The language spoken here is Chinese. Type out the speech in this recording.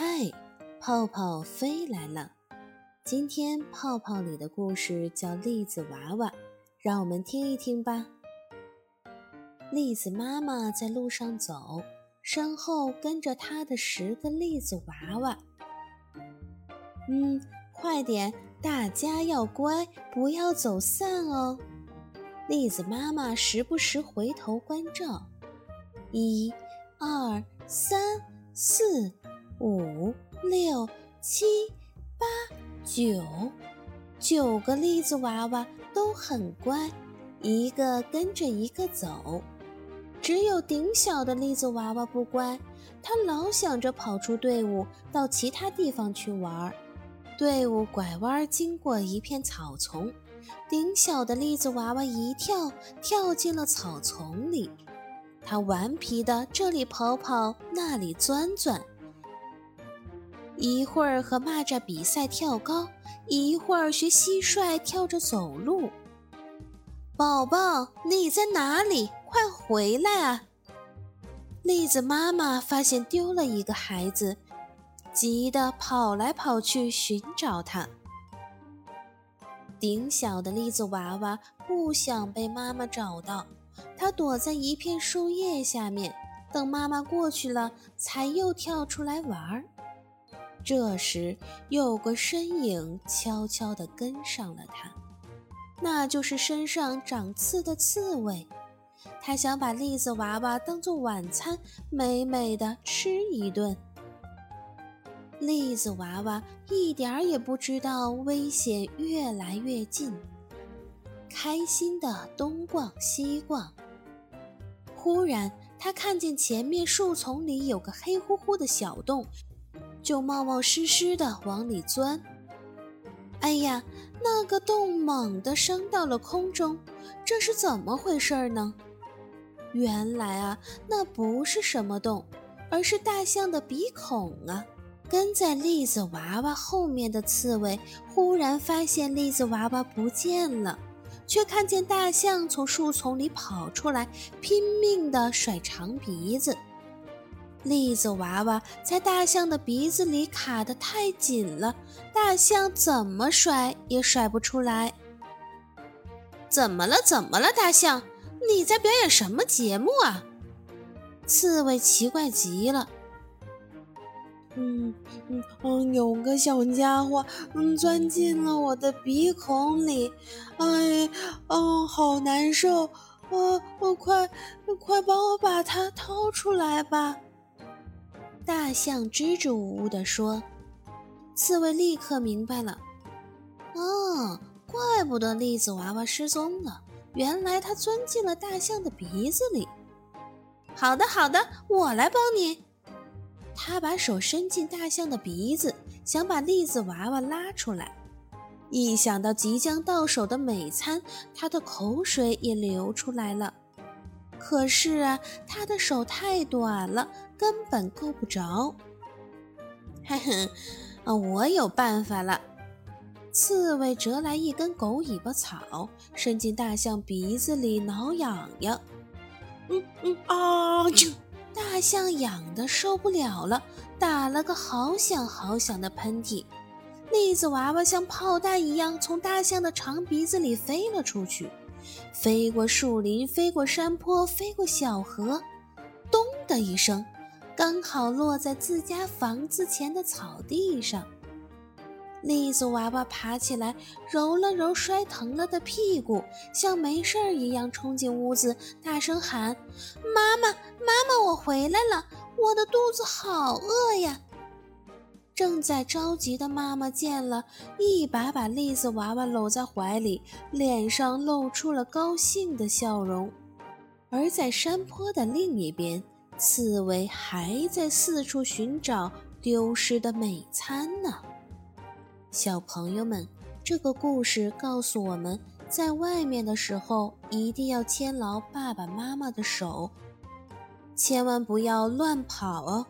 嗨，泡泡飞来了！今天泡泡里的故事叫栗子娃娃，让我们听一听吧。栗子妈妈在路上走，身后跟着她的十个栗子娃娃。嗯，快点，大家要乖，不要走散哦。栗子妈妈时不时回头关照。一、二、三、四。五六七八九，九个栗子娃娃都很乖，一个跟着一个走。只有顶小的栗子娃娃不乖，他老想着跑出队伍到其他地方去玩。队伍拐弯经过一片草丛，顶小的栗子娃娃一跳，跳进了草丛里。他顽皮的这里跑跑，那里钻钻。一会儿和蚂蚱比赛跳高，一会儿学蟋蟀跳着走路。宝宝，你在哪里？快回来啊！栗子妈妈发现丢了一个孩子，急得跑来跑去寻找他。顶小的栗子娃娃不想被妈妈找到，它躲在一片树叶下面，等妈妈过去了，才又跳出来玩儿。这时，有个身影悄悄地跟上了他，那就是身上长刺的刺猬。他想把栗子娃娃当做晚餐，美美的吃一顿。栗子娃娃一点儿也不知道危险越来越近，开心的东逛西逛。忽然，他看见前面树丛里有个黑乎乎的小洞。就冒冒失失地往里钻，哎呀，那个洞猛地升到了空中，这是怎么回事呢？原来啊，那不是什么洞，而是大象的鼻孔啊！跟在栗子娃娃后面的刺猬忽然发现栗子娃娃不见了，却看见大象从树丛里跑出来，拼命地甩长鼻子。栗子娃娃在大象的鼻子里卡得太紧了，大象怎么甩也甩不出来。怎么了？怎么了？大象，你在表演什么节目啊？刺猬奇怪极了。嗯嗯嗯，有个小家伙嗯钻进了我的鼻孔里，哎，嗯，好难受，啊，快快帮我把它掏出来吧。大象支支吾吾地说：“刺猬立刻明白了，哦，怪不得栗子娃娃失踪了，原来它钻进了大象的鼻子里。好的，好的，我来帮你。”他把手伸进大象的鼻子，想把栗子娃娃拉出来。一想到即将到手的美餐，他的口水也流出来了。可是啊，他的手太短了，根本够不着。嘿嘿，啊，我有办法了！刺猬折来一根狗尾巴草，伸进大象鼻子里挠痒痒。嗯嗯啊！就大象痒的受不了了，打了个好响好响的喷嚏。栗子娃娃像炮弹一样从大象的长鼻子里飞了出去。飞过树林，飞过山坡，飞过小河，咚的一声，刚好落在自家房子前的草地上。栗子娃娃爬起来，揉了揉摔疼了的屁股，像没事儿一样冲进屋子，大声喊：“妈妈，妈妈，我回来了！我的肚子好饿呀！”正在着急的妈妈见了，一把把栗子娃娃搂在怀里，脸上露出了高兴的笑容。而在山坡的另一边，刺猬还在四处寻找丢失的美餐呢。小朋友们，这个故事告诉我们，在外面的时候一定要牵牢爸爸妈妈的手，千万不要乱跑哦。